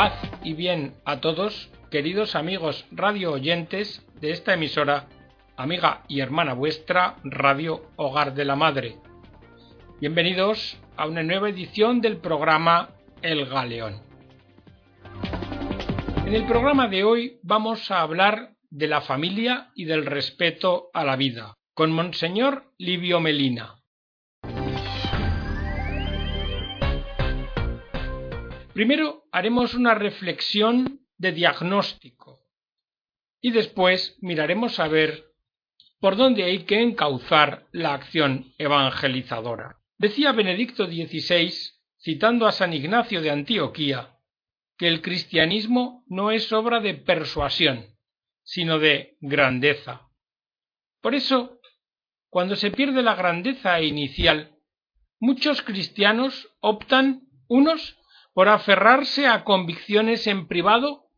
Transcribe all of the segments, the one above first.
Paz y bien a todos, queridos amigos radio oyentes de esta emisora, amiga y hermana vuestra, Radio Hogar de la Madre. Bienvenidos a una nueva edición del programa El Galeón. En el programa de hoy vamos a hablar de la familia y del respeto a la vida, con Monseñor Livio Melina. Primero haremos una reflexión de diagnóstico y después miraremos a ver por dónde hay que encauzar la acción evangelizadora. Decía Benedicto XVI, citando a San Ignacio de Antioquía, que el cristianismo no es obra de persuasión, sino de grandeza. Por eso, cuando se pierde la grandeza inicial, muchos cristianos optan unos por aferrarse a convicciones en privado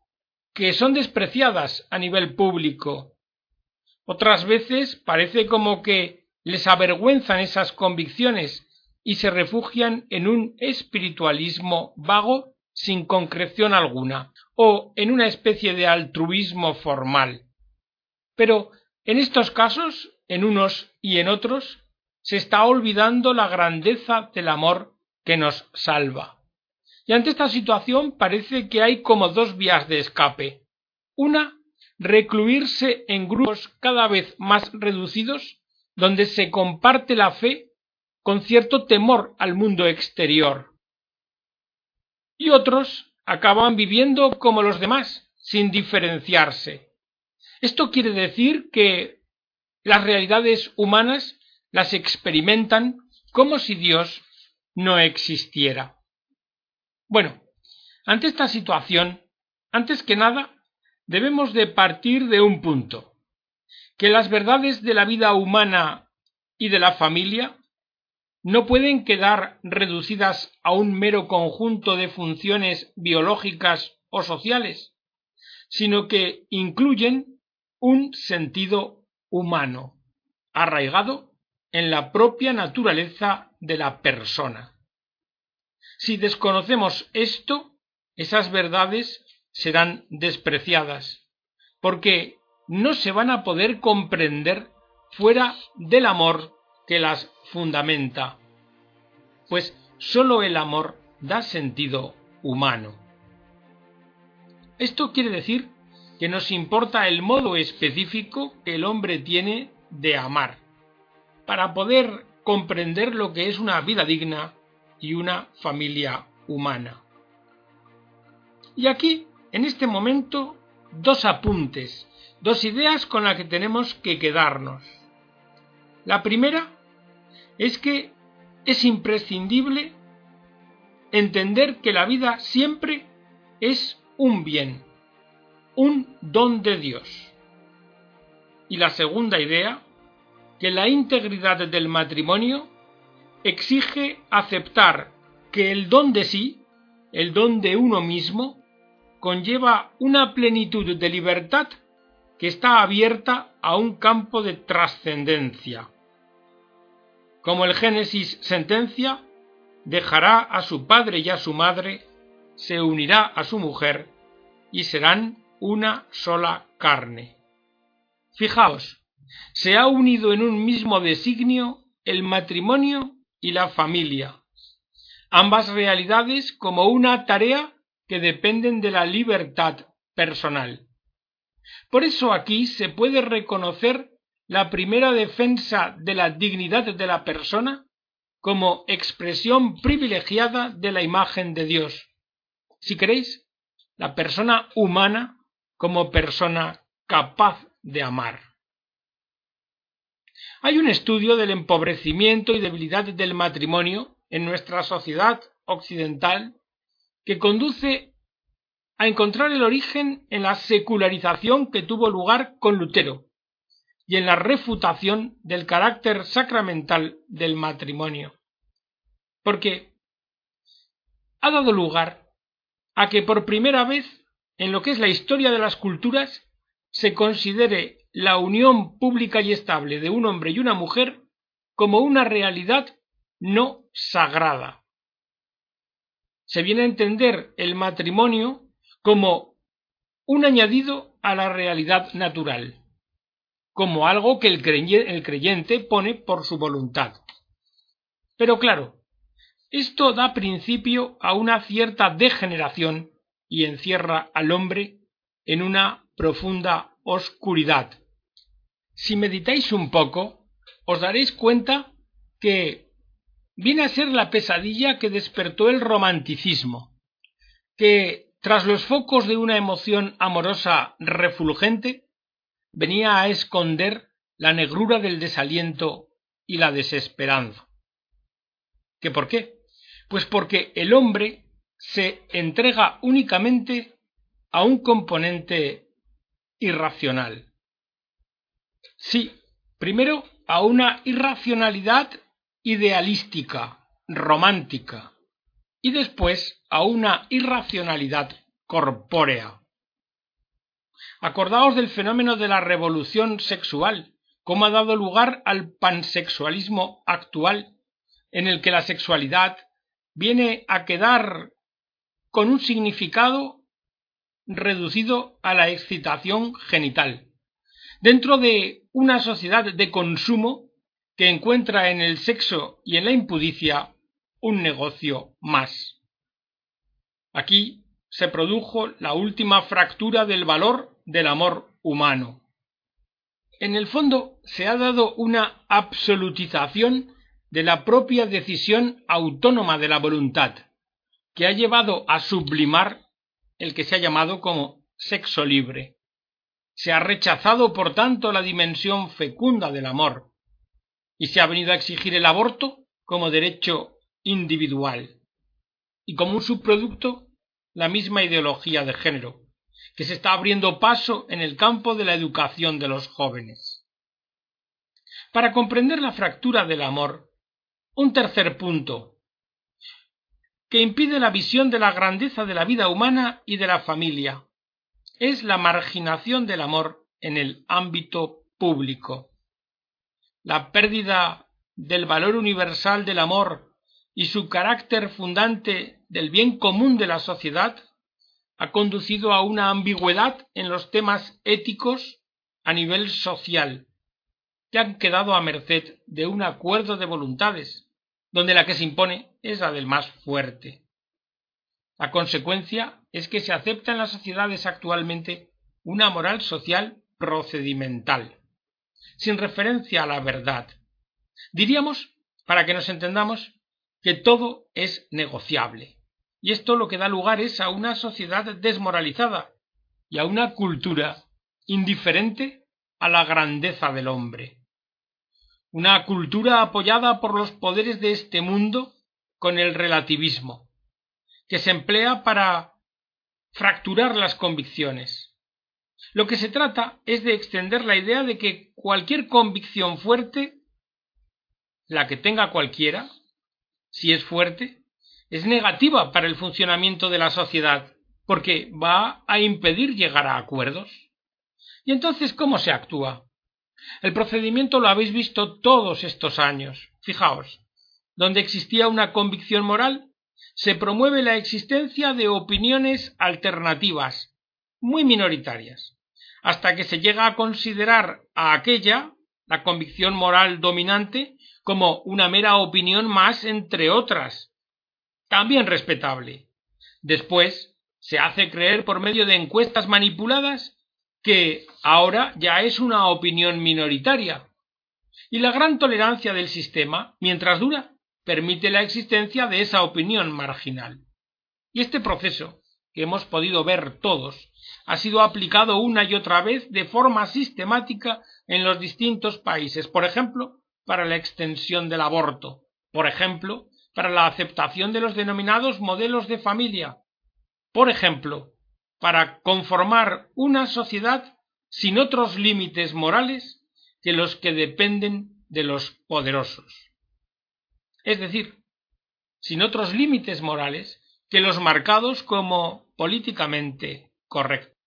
que son despreciadas a nivel público. Otras veces parece como que les avergüenzan esas convicciones y se refugian en un espiritualismo vago sin concreción alguna, o en una especie de altruismo formal. Pero en estos casos, en unos y en otros, se está olvidando la grandeza del amor que nos salva. Y ante esta situación parece que hay como dos vías de escape. Una, recluirse en grupos cada vez más reducidos, donde se comparte la fe con cierto temor al mundo exterior. Y otros acaban viviendo como los demás, sin diferenciarse. Esto quiere decir que las realidades humanas las experimentan como si Dios no existiera. Bueno, ante esta situación, antes que nada, debemos de partir de un punto, que las verdades de la vida humana y de la familia no pueden quedar reducidas a un mero conjunto de funciones biológicas o sociales, sino que incluyen un sentido humano, arraigado en la propia naturaleza de la persona. Si desconocemos esto, esas verdades serán despreciadas, porque no se van a poder comprender fuera del amor que las fundamenta, pues sólo el amor da sentido humano. Esto quiere decir que nos importa el modo específico que el hombre tiene de amar, para poder comprender lo que es una vida digna y una familia humana. Y aquí, en este momento, dos apuntes, dos ideas con las que tenemos que quedarnos. La primera es que es imprescindible entender que la vida siempre es un bien, un don de Dios. Y la segunda idea, que la integridad del matrimonio exige aceptar que el don de sí, el don de uno mismo, conlleva una plenitud de libertad que está abierta a un campo de trascendencia. Como el Génesis sentencia, dejará a su padre y a su madre, se unirá a su mujer, y serán una sola carne. Fijaos, se ha unido en un mismo designio el matrimonio y la familia, ambas realidades como una tarea que dependen de la libertad personal. Por eso aquí se puede reconocer la primera defensa de la dignidad de la persona como expresión privilegiada de la imagen de Dios. Si queréis, la persona humana como persona capaz de amar. Hay un estudio del empobrecimiento y debilidad del matrimonio en nuestra sociedad occidental que conduce a encontrar el origen en la secularización que tuvo lugar con Lutero y en la refutación del carácter sacramental del matrimonio. Porque ha dado lugar a que por primera vez en lo que es la historia de las culturas se considere la unión pública y estable de un hombre y una mujer como una realidad no sagrada. Se viene a entender el matrimonio como un añadido a la realidad natural, como algo que el creyente pone por su voluntad. Pero claro, esto da principio a una cierta degeneración y encierra al hombre en una profunda oscuridad. Si meditáis un poco, os daréis cuenta que viene a ser la pesadilla que despertó el romanticismo, que tras los focos de una emoción amorosa refulgente, venía a esconder la negrura del desaliento y la desesperanza. ¿Qué por qué? Pues porque el hombre se entrega únicamente a un componente irracional. Sí, primero a una irracionalidad idealística, romántica, y después a una irracionalidad corpórea. Acordaos del fenómeno de la revolución sexual, cómo ha dado lugar al pansexualismo actual, en el que la sexualidad viene a quedar con un significado reducido a la excitación genital, dentro de una sociedad de consumo que encuentra en el sexo y en la impudicia un negocio más. Aquí se produjo la última fractura del valor del amor humano. En el fondo se ha dado una absolutización de la propia decisión autónoma de la voluntad, que ha llevado a sublimar el que se ha llamado como sexo libre. Se ha rechazado, por tanto, la dimensión fecunda del amor, y se ha venido a exigir el aborto como derecho individual, y como un subproducto la misma ideología de género, que se está abriendo paso en el campo de la educación de los jóvenes. Para comprender la fractura del amor, un tercer punto, que impide la visión de la grandeza de la vida humana y de la familia, es la marginación del amor en el ámbito público. La pérdida del valor universal del amor y su carácter fundante del bien común de la sociedad ha conducido a una ambigüedad en los temas éticos a nivel social, que han quedado a merced de un acuerdo de voluntades, donde la que se impone es la del más fuerte. La consecuencia es que se acepta en las sociedades actualmente una moral social procedimental, sin referencia a la verdad. Diríamos, para que nos entendamos, que todo es negociable, y esto lo que da lugar es a una sociedad desmoralizada y a una cultura indiferente a la grandeza del hombre una cultura apoyada por los poderes de este mundo con el relativismo, que se emplea para fracturar las convicciones. Lo que se trata es de extender la idea de que cualquier convicción fuerte, la que tenga cualquiera, si es fuerte, es negativa para el funcionamiento de la sociedad, porque va a impedir llegar a acuerdos. ¿Y entonces cómo se actúa? El procedimiento lo habéis visto todos estos años. Fijaos, donde existía una convicción moral, se promueve la existencia de opiniones alternativas, muy minoritarias, hasta que se llega a considerar a aquella, la convicción moral dominante, como una mera opinión más entre otras, también respetable. Después se hace creer por medio de encuestas manipuladas que ahora ya es una opinión minoritaria. Y la gran tolerancia del sistema, mientras dura, permite la existencia de esa opinión marginal. Y este proceso, que hemos podido ver todos, ha sido aplicado una y otra vez de forma sistemática en los distintos países, por ejemplo, para la extensión del aborto, por ejemplo, para la aceptación de los denominados modelos de familia, por ejemplo, para conformar una sociedad sin otros límites morales que los que dependen de los poderosos. Es decir, sin otros límites morales que los marcados como políticamente correctos.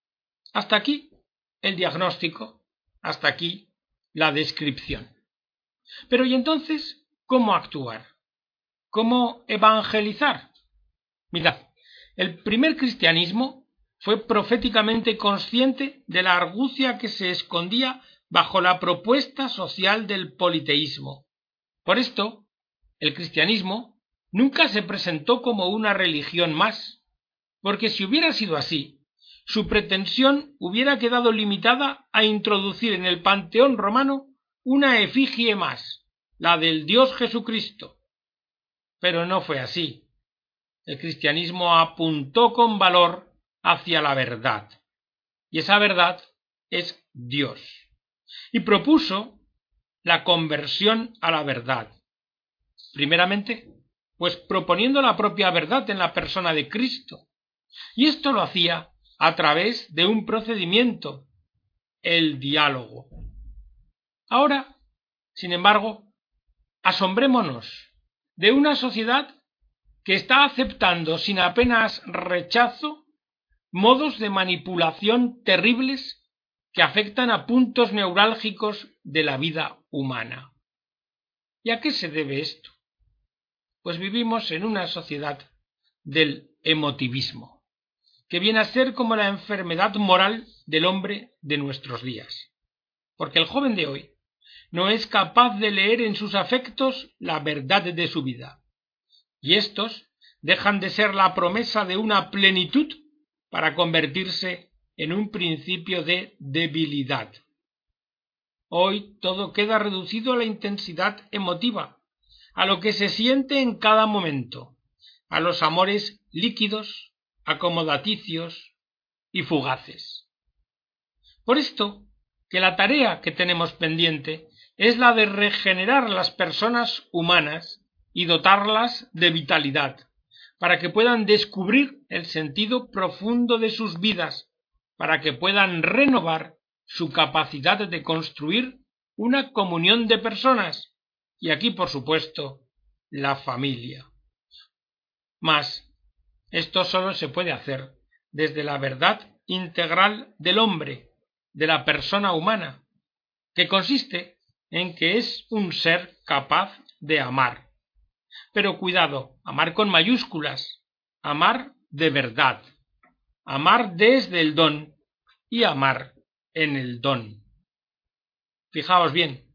Hasta aquí el diagnóstico, hasta aquí la descripción. Pero ¿y entonces cómo actuar? ¿Cómo evangelizar? Mirad, el primer cristianismo fue proféticamente consciente de la argucia que se escondía bajo la propuesta social del politeísmo. Por esto, el cristianismo nunca se presentó como una religión más, porque si hubiera sido así, su pretensión hubiera quedado limitada a introducir en el panteón romano una efigie más, la del Dios Jesucristo. Pero no fue así. El cristianismo apuntó con valor hacia la verdad, y esa verdad es Dios, y propuso la conversión a la verdad. Primeramente, pues proponiendo la propia verdad en la persona de Cristo, y esto lo hacía a través de un procedimiento, el diálogo. Ahora, sin embargo, asombrémonos de una sociedad que está aceptando sin apenas rechazo modos de manipulación terribles que afectan a puntos neurálgicos de la vida humana. ¿Y a qué se debe esto? Pues vivimos en una sociedad del emotivismo que viene a ser como la enfermedad moral del hombre de nuestros días. Porque el joven de hoy no es capaz de leer en sus afectos la verdad de su vida. Y éstos dejan de ser la promesa de una plenitud para convertirse en un principio de debilidad. Hoy todo queda reducido a la intensidad emotiva, a lo que se siente en cada momento, a los amores líquidos, acomodaticios y fugaces. Por esto, que la tarea que tenemos pendiente es la de regenerar las personas humanas y dotarlas de vitalidad, para que puedan descubrir el sentido profundo de sus vidas, para que puedan renovar su capacidad de construir una comunión de personas, y aquí, por supuesto, la familia. Mas esto solo se puede hacer desde la verdad integral del hombre, de la persona humana, que consiste en que es un ser capaz de amar. Pero cuidado, amar con mayúsculas, amar de verdad, amar desde el don y amar en el don. Fijaos bien,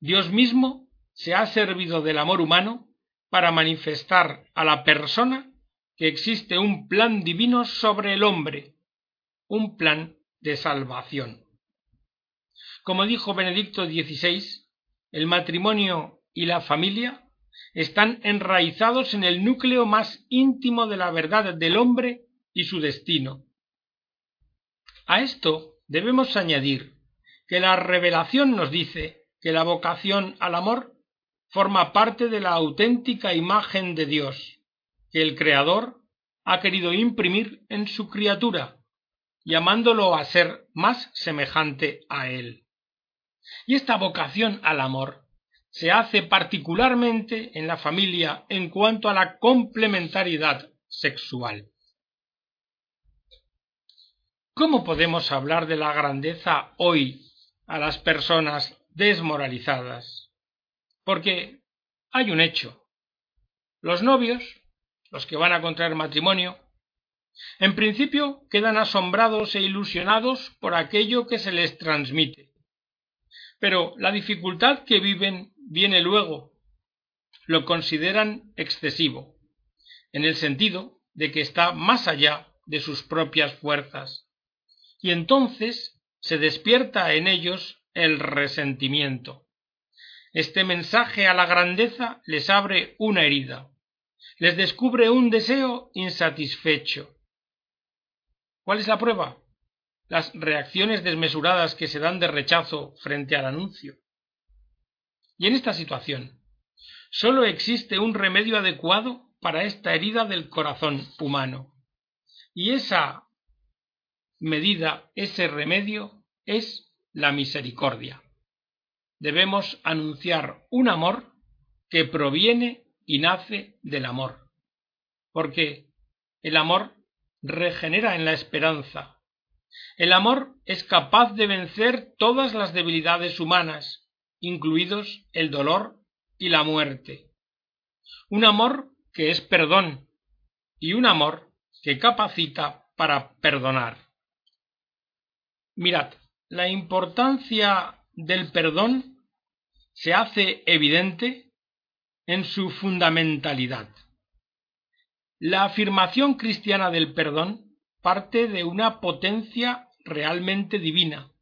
Dios mismo se ha servido del amor humano para manifestar a la persona que existe un plan divino sobre el hombre, un plan de salvación. Como dijo Benedicto XVI, el matrimonio y la familia están enraizados en el núcleo más íntimo de la verdad del hombre y su destino. A esto debemos añadir que la revelación nos dice que la vocación al amor forma parte de la auténtica imagen de Dios que el Creador ha querido imprimir en su criatura, llamándolo a ser más semejante a Él. Y esta vocación al amor se hace particularmente en la familia en cuanto a la complementariedad sexual. ¿Cómo podemos hablar de la grandeza hoy a las personas desmoralizadas? Porque hay un hecho. Los novios los que van a contraer matrimonio, en principio quedan asombrados e ilusionados por aquello que se les transmite. Pero la dificultad que viven viene luego. Lo consideran excesivo, en el sentido de que está más allá de sus propias fuerzas. Y entonces se despierta en ellos el resentimiento. Este mensaje a la grandeza les abre una herida, les descubre un deseo insatisfecho. ¿Cuál es la prueba? Las reacciones desmesuradas que se dan de rechazo frente al anuncio. Y en esta situación, sólo existe un remedio adecuado para esta herida del corazón humano. Y esa medida, ese remedio, es la misericordia. Debemos anunciar un amor que proviene y nace del amor. Porque el amor regenera en la esperanza. El amor es capaz de vencer todas las debilidades humanas, incluidos el dolor y la muerte. Un amor que es perdón y un amor que capacita para perdonar. Mirad, la importancia del perdón se hace evidente en su fundamentalidad. La afirmación cristiana del perdón parte de una potencia realmente divina,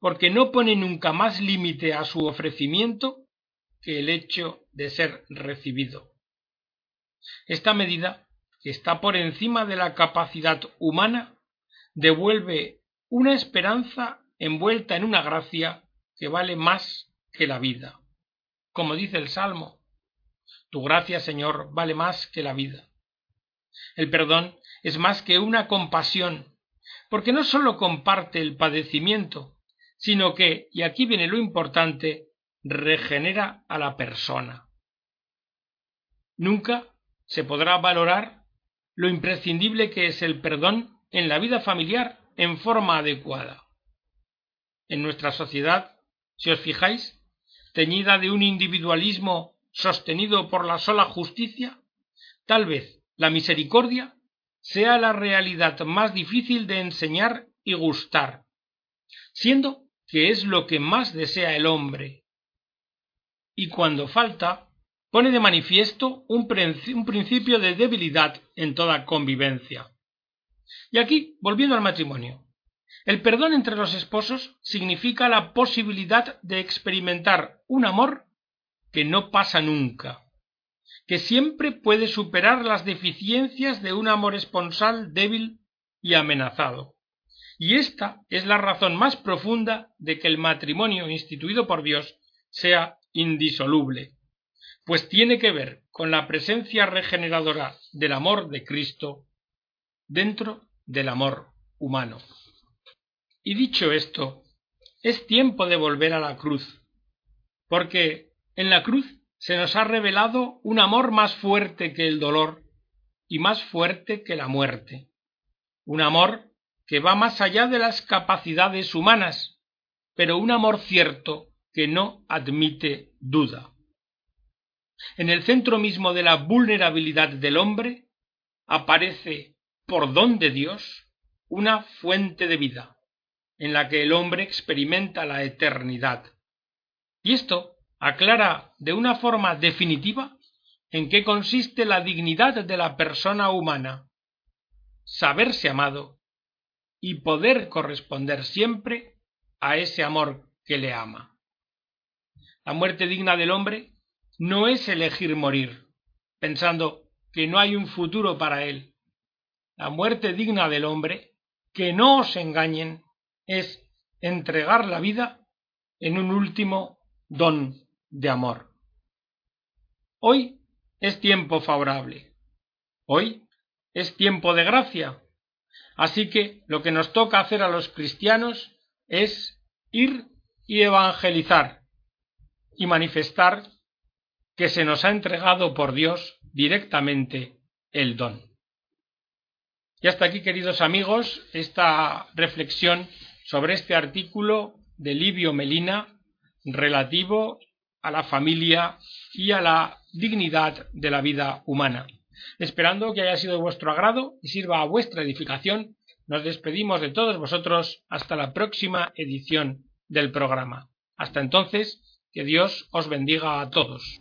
porque no pone nunca más límite a su ofrecimiento que el hecho de ser recibido. Esta medida, que está por encima de la capacidad humana, devuelve una esperanza envuelta en una gracia que vale más que la vida. Como dice el Salmo, tu gracia, Señor, vale más que la vida. El perdón es más que una compasión, porque no sólo comparte el padecimiento, sino que, y aquí viene lo importante, regenera a la persona. Nunca se podrá valorar lo imprescindible que es el perdón en la vida familiar en forma adecuada. En nuestra sociedad, si os fijáis, teñida de un individualismo sostenido por la sola justicia, tal vez la misericordia sea la realidad más difícil de enseñar y gustar, siendo que es lo que más desea el hombre. Y cuando falta, pone de manifiesto un, principio de debilidad en toda convivencia. Y aquí, volviendo al matrimonio, el perdón entre los esposos significa la posibilidad de experimentar un amor que no pasa nunca, que siempre puede superar las deficiencias de un amor esponsal débil y amenazado. Y esta es la razón más profunda de que el matrimonio instituido por Dios sea indisoluble, pues tiene que ver con la presencia regeneradora del amor de Cristo dentro del amor humano. Y dicho esto, es tiempo de volver a la cruz, porque en la cruz se nos ha revelado un amor más fuerte que el dolor y más fuerte que la muerte, un amor que va más allá de las capacidades humanas, pero un amor cierto que no admite duda. En el centro mismo de la vulnerabilidad del hombre aparece, por don de Dios, una fuente de vida, en la que el hombre experimenta la eternidad. Y esto aclara de una forma definitiva en qué consiste la dignidad de la persona humana, saberse amado y poder corresponder siempre a ese amor que le ama. La muerte digna del hombre no es elegir morir, pensando que no hay un futuro para él. La muerte digna del hombre, que no os engañen, es entregar la vida en un último don de amor. Hoy es tiempo favorable. Hoy es tiempo de gracia Así que lo que nos toca hacer a los cristianos es ir y evangelizar y manifestar que se nos ha entregado por Dios directamente el don. Y hasta aquí, queridos amigos, esta reflexión sobre este artículo de Livio Melina relativo a la familia y a la dignidad de la vida humana. Esperando que haya sido de vuestro agrado y sirva a vuestra edificación, nos despedimos de todos vosotros hasta la próxima edición del programa. Hasta entonces, que Dios os bendiga a todos.